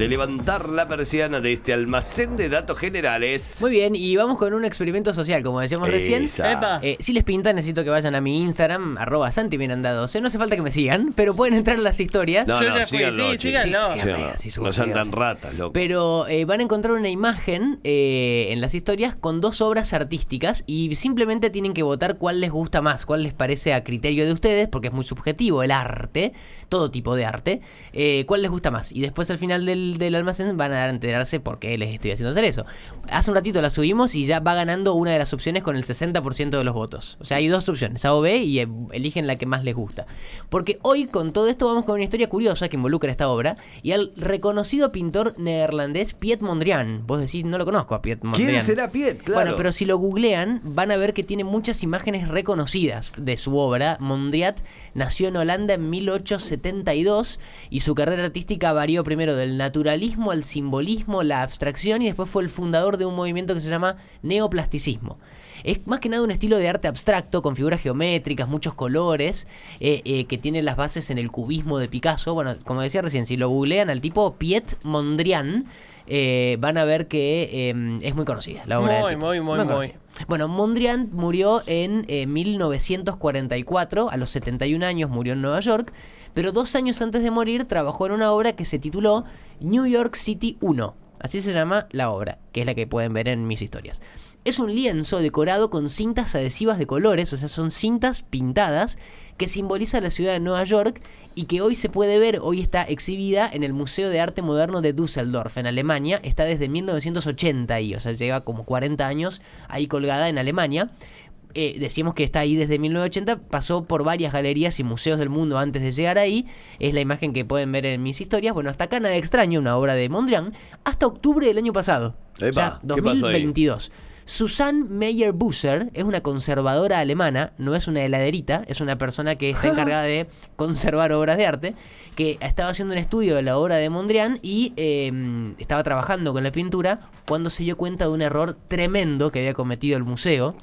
De levantar la persiana de este almacén de datos generales. Muy bien, y vamos con un experimento social, como decíamos recién. Eh, si les pinta, necesito que vayan a mi Instagram, arroba Santi Miranda 12. No hace falta que me sigan, pero pueden entrar en las historias. No, Yo no, ya fui, síganlo, sí, síganlo. Sí, Síganlo. síganme, así subo, No sean tan ratas, loco. Pero eh, van a encontrar una imagen eh, en las historias con dos obras artísticas y simplemente tienen que votar cuál les gusta más, cuál les parece a criterio de ustedes, porque es muy subjetivo el arte, todo tipo de arte, eh, cuál les gusta más. Y después al final del, del almacén van a enterarse por qué les estoy haciendo hacer eso. Hace un ratito la subimos y ya va ganando una de las opciones con el 60% de los votos. O sea, hay dos opciones, A o B, y eh, eligen la que más les gusta. Porque hoy con todo esto vamos con una historia curiosa que involucra esta obra y al reconocido pintor neerlandés Piet Mondrian. Vos decís, no lo conozco a Piet Mondrian. ¿Quién será Piet? Claro. Bueno, pero si lo googlean, van a ver que tiene muchas imágenes reconocidas de su obra. Mondriat nació en Holanda en 1872 y su carrera artística varió primero del naturalismo al simbolismo, la abstracción y después fue el fundador de un movimiento que se llama neoplasticismo. Es más que nada un estilo de arte abstracto con figuras geométricas, muchos colores, eh, eh, que tiene las bases en el cubismo de Picasso. Bueno, como decía recién, si lo googlean al tipo Piet Mondrian, eh, van a ver que eh, es muy conocida la obra. del Muy, muy, muy, muy. Bueno, Mondrian murió en eh, 1944, a los 71 años murió en Nueva York, pero dos años antes de morir trabajó en una obra que se tituló New York City 1. Así se llama la obra, que es la que pueden ver en mis historias. Es un lienzo decorado con cintas adhesivas de colores, o sea, son cintas pintadas que simboliza la ciudad de Nueva York y que hoy se puede ver, hoy está exhibida en el Museo de Arte Moderno de Düsseldorf, en Alemania. Está desde 1980 ahí, o sea, lleva como 40 años ahí colgada en Alemania. Eh, decíamos que está ahí desde 1980, pasó por varias galerías y museos del mundo antes de llegar ahí. Es la imagen que pueden ver en mis historias. Bueno, hasta acá nada extraño, una obra de Mondrian, hasta octubre del año pasado. Epa, o sea, ¿qué pasó ahí? 2022. Susanne Meyer-Busser es una conservadora alemana, no es una heladerita, es una persona que está encargada de conservar obras de arte, que estaba haciendo un estudio de la obra de Mondrian y eh, estaba trabajando con la pintura cuando se dio cuenta de un error tremendo que había cometido el museo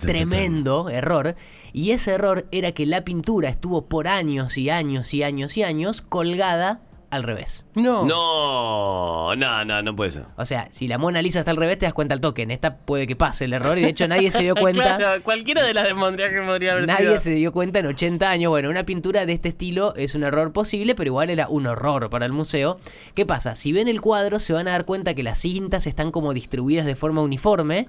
tremendo error. Y ese error era que la pintura estuvo por años y años y años y años colgada al revés. No. No, no, no, no puede ser. O sea, si la Mona Lisa está al revés, te das cuenta al toque. En esta puede que pase el error y de hecho nadie se dio cuenta. Claro, cualquiera de las de Mondrian que podría haber Nadie sido. se dio cuenta en 80 años. Bueno, una pintura de este estilo es un error posible, pero igual era un horror para el museo. ¿Qué pasa? Si ven el cuadro, se van a dar cuenta que las cintas están como distribuidas de forma uniforme.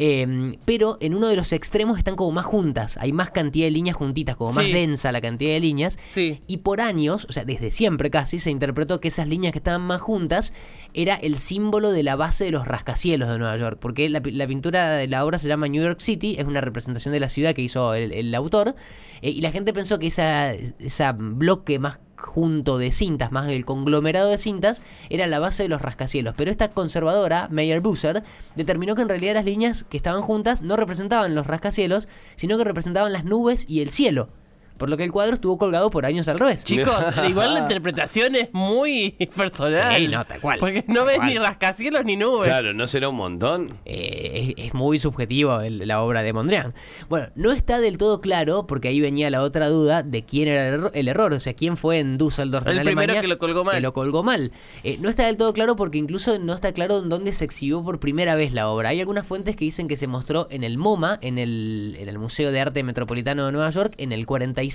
Eh, pero en uno de los extremos están como más juntas, hay más cantidad de líneas juntitas, como más Sí. densa la cantidad de líneas. Sí. Y por años, o sea, desde siempre casi, se interpretó que esas líneas que estaban más juntas era el símbolo de la base de los rascacielos de Nueva York. Porque la, pi- la pintura de la obra se llama New York City, es una representación de la ciudad que hizo el, el autor. eh, y la gente pensó que esa, esa bloque más junto de cintas, más el conglomerado de cintas, era la base de los rascacielos. Pero esta conservadora, Meyer Busser, determinó que en realidad las líneas que estaban juntas no representaban los rascacielos, sino que representaban las nubes y el cielo. Por lo que el cuadro estuvo colgado por años al revés. Chicos, igual la interpretación es muy personal. Sí, no, tal cual. Porque no ves cual. ni rascacielos ni nubes. Claro, ¿no será un montón? Eh, es, es muy subjetivo el- la obra de Mondrian. Bueno, no está del todo claro, porque ahí venía la otra duda de quién era el, error, el error, o sea, quién fue en Düsseldorf, en El primero Alemania, que lo colgó mal. que lo colgó mal. Eh, no está del todo claro porque incluso no está claro en dónde se exhibió por primera vez la obra. Hay algunas fuentes que dicen que se mostró en el MoMA, en el, en el Museo de Arte Metropolitano de Nueva York, en el 45,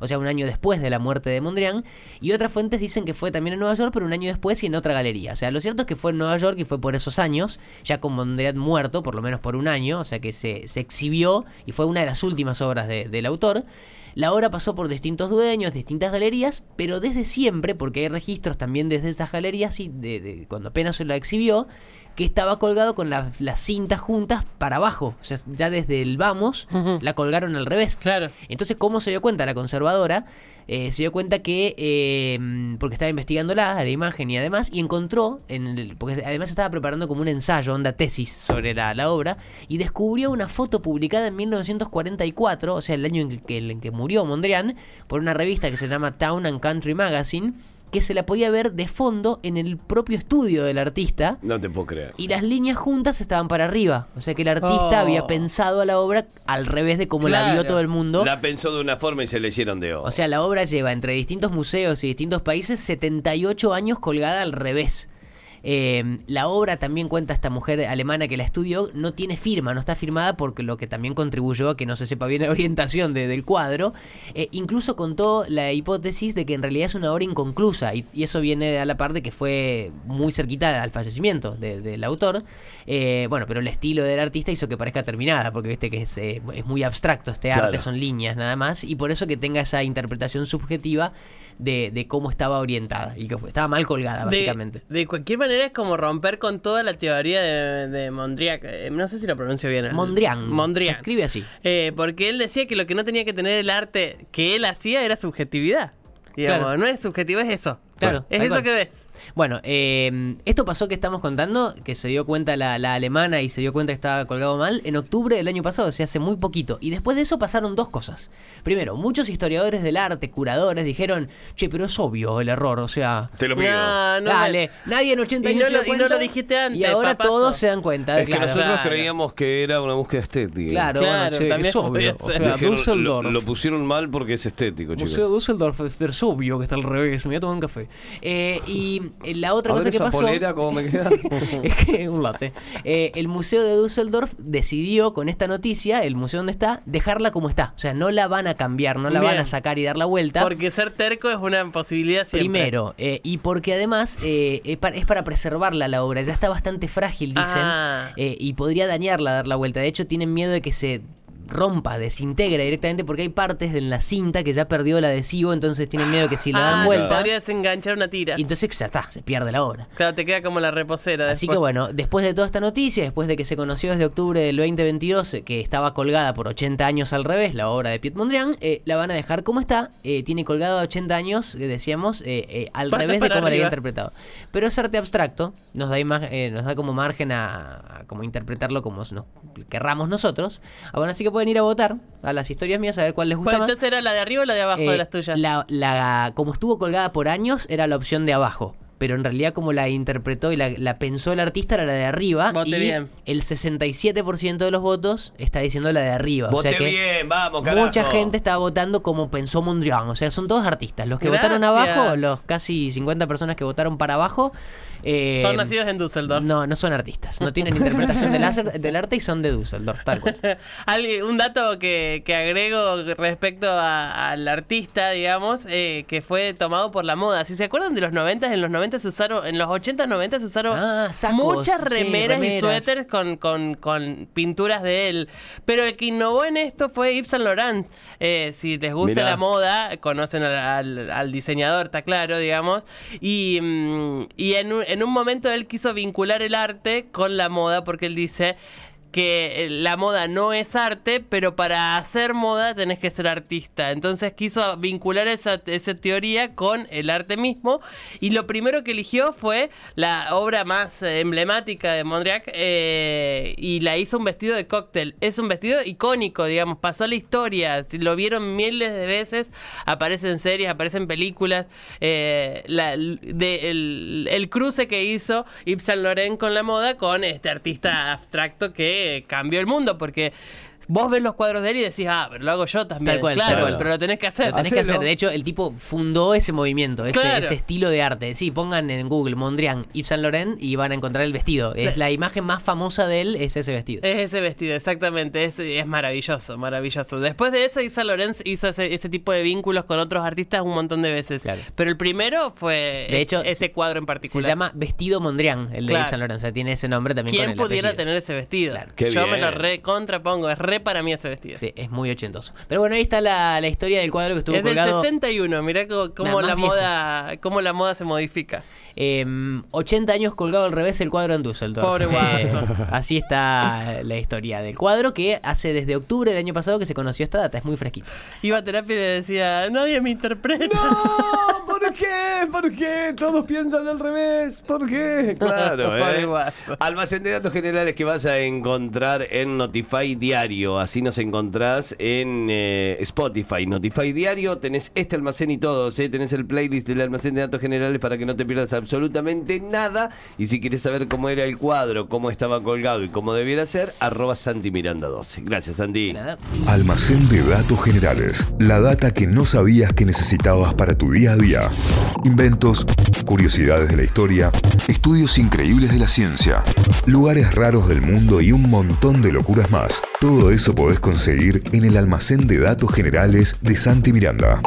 o sea, un año después de la muerte de Mondrian. Y otras fuentes dicen que fue también en Nueva York, pero un año después y en otra galería. O sea, lo cierto es que fue en Nueva York y fue por esos años, ya con Mondrian muerto, por lo menos por un año, o sea que se, se exhibió y fue una de las últimas obras de- del autor. La obra pasó por distintos dueños, distintas galerías, pero desde siempre, porque hay registros también desde esas galerías y de, de cuando apenas se la exhibió, que estaba colgado con la- las cintas juntas para abajo. O sea, ya desde el vamos la colgaron al revés. Claro. Entonces, ¿cómo se dio cuenta la conservadora? Eh, se dio cuenta que, eh, porque estaba investigándola, la imagen y además, y encontró, en el- porque además estaba preparando como un ensayo, onda tesis sobre la, la obra, y descubrió una foto publicada en 1944, o sea, el año en que, en que murió Mondrian, por una revista que se llama Town and Country Magazine, que se la podía ver de fondo en el propio estudio del artista. No te puedo creer. Y las líneas juntas estaban para arriba. O sea que el artista Oh. había pensado a la obra al revés de como la vio todo el mundo. La pensó de una forma y se le hicieron de otra. O sea, la obra lleva entre distintos museos y distintos países 78 años colgada al revés. Eh, la obra también cuenta esta mujer alemana que la estudió, no tiene firma, no está firmada porque lo que también contribuyó a que no se sepa bien la orientación de- del cuadro. Eh, incluso contó la hipótesis de que en realidad es una obra inconclusa y, y eso viene a la par de que fue muy cerquita al fallecimiento de- del autor. Eh, bueno, pero el estilo del artista hizo que parezca terminada porque viste que es, eh, es muy abstracto este Claro. arte, son líneas nada más y por eso que tenga esa interpretación subjetiva de, de cómo estaba orientada y que estaba mal colgada De, básicamente. de cualquier manera es como romper con toda la teoría de, de Mondrian. Eh, No sé si lo pronuncio bien. Mondrian. Mondrian. Se escribe así. Eh, porque él decía que lo que no tenía que tener el arte que él hacía era subjetividad. Digamos, Claro. no es subjetivo, es eso. Claro, Es eso cual. que ves. Bueno, eh, esto pasó que estamos contando, que se dio cuenta la, la alemana y se dio cuenta que estaba colgado mal en octubre del año pasado, o sea, hace muy poquito. Y después de eso pasaron dos cosas. Primero, muchos historiadores del arte, curadores, dijeron, che, pero es obvio el error, o sea... Te lo pido. No, no Dale, me- nadie en 80 Y años no se lo- dio y no cuenta, lo dijiste antes, Y ahora papazo. todos se dan cuenta, es que nosotros Claro. creíamos que era una búsqueda estética. Claro, Claro, bueno, che, también es obvio. O sea, Dijeron, lo, Düsseldorf. lo pusieron mal porque es estético, chicos. Museo Düsseldorf, es- pero es obvio que está al revés. Me voy a tomar un café. Eh, y la otra A cosa ver que esa pasó. polera, ¿cómo me queda? es que un latte. Eh, el museo de Düsseldorf decidió con esta noticia, el museo donde está, dejarla como está. O sea, no la van a cambiar, no la van a sacar y dar la vuelta. Porque ser terco es una posibilidad siempre. Primero, eh, y porque además eh, es, pa- es para preservarla la obra, ya está bastante frágil, dicen, Ah. eh, y podría dañarla dar la vuelta. De hecho, tienen miedo de que se rompa, desintegre directamente, porque hay partes de la cinta que ya perdió el adhesivo, entonces tienen miedo que si la dan Ah, vuelta, Podría desenganchar una tira. y entonces ya está, se pierde la obra. Claro, te queda como la reposera. Así después. que bueno, después de toda esta noticia, después de que se conoció desde octubre del 2022 eh, que estaba colgada por 80 años al revés, la obra de Piet Mondrian, eh, la van a dejar como está. eh, tiene colgada 80 años, decíamos, eh, al Para- revés de cómo la había interpretado. Pero es arte abstracto, nos da, eh, nos da como margen a, a como interpretarlo como nos querramos nosotros. Ah, bueno, así que pueden ir a votar a las historias mías a ver cuál les gusta Pues más. entonces era la de arriba o la de abajo Eh, de las tuyas. La, la- como estuvo colgada por años, era la opción de abajo. Pero en realidad, como la interpretó y la, la pensó el artista, era la de arriba. Vote y bien. el 67% de los votos está diciendo la de arriba. o Vote sea que bien, vamos, carajo. mucha gente estaba votando como pensó Mondrian. O sea, son todos artistas. Los que Gracias. votaron abajo, los casi 50 personas que votaron para abajo. Eh, Son nacidos en Düsseldorf. No, no son artistas. No tienen interpretación del, láser- del arte y son de Düsseldorf, tal cual. Un dato que, que agrego respecto a- al artista, digamos, eh, que fue tomado por la moda. Si se acuerdan de los 90, en los 90 se usaron, en los 80, 90 se usaron Ah, sacos, muchas sí, remeras, y suéteres con, con, con pinturas de él. Pero el que innovó en esto fue Yves Saint Laurent. Eh, si les gusta Mirá. la moda, conocen al, al- al diseñador, está claro, digamos. Y, mm, y en, un, en un momento él quiso vincular el arte con la moda porque él dice que eh, la moda no es arte, pero para hacer moda tenés que ser artista. Entonces quiso vincular esa, teoría con el arte mismo y lo primero que eligió fue la obra más emblemática de Mondrian eh, y la hizo un vestido de cóctel. Es un vestido icónico, digamos, pasó a la historia, lo vieron miles de veces, aparece en series, aparece en películas. eh, la- el, el cruce que hizo Yves Saint Laurent con la moda con este artista abstracto que cambió el mundo, porque vos ves los cuadros de él y decís, ah, pero lo hago yo también. Tal cual, claro, tal cual. pero lo tenés que hacer. Lo tenés que hacer. De hecho, el tipo fundó ese movimiento, ese, Claro. ese estilo de arte. Sí, pongan en Google Mondrian, Yves Saint Laurent y van a encontrar el vestido. Es la imagen más famosa de él, es ese vestido. Es ese vestido, exactamente. Es, es maravilloso, maravilloso. Después de eso, Yves Saint Laurent hizo ese, ese tipo de vínculos con otros artistas un montón de veces. Claro. Pero el primero fue De hecho, ese cuadro en Se particular. llama Vestido Mondrian, el de Claro. Yves Saint Laurent. O sea, tiene ese nombre también con ¿Quién el pudiera apellido. tener ese vestido? Yo me lo re contrapongo, es re para mí ese vestido. Sí, es muy ochentoso. Pero bueno, ahí está la, la historia del cuadro que estuvo Es del colgado. 61, mirá cómo, cómo la viejo. moda, cómo la moda se modifica. Em, 80 años colgado al revés el cuadro en Düsseldorf. Pobre guaso. así está la historia del cuadro que hace desde octubre del año pasado que se conoció esta data. Es muy fresquito. Iba a terapia y le decía, nadie me interpreta. No, ¿por qué? ¿Por qué? Todos piensan al revés. ¿Por qué? Claro, Pobre ¿eh? guaso. Almacén de datos generales que vas a encontrar en Notify Diario. Diario. Así nos encontrás en eh, Spotify. Notify Diario. Tenés este almacén y todos. ¿eh? Tenés el playlist del almacén de datos generales para que no te pierdas absolutamente nada. Y si quieres saber cómo era el cuadro, cómo estaba colgado y cómo debiera ser, arroba Santi Miranda 12. Gracias, Santi. Almacén de datos generales. La data que no sabías que necesitabas para tu día a día. Inventos, curiosidades de la historia, estudios increíbles de la ciencia, lugares raros del mundo y un montón de locuras más. Todo eso podés conseguir en el almacén de datos generales de Santi Miranda.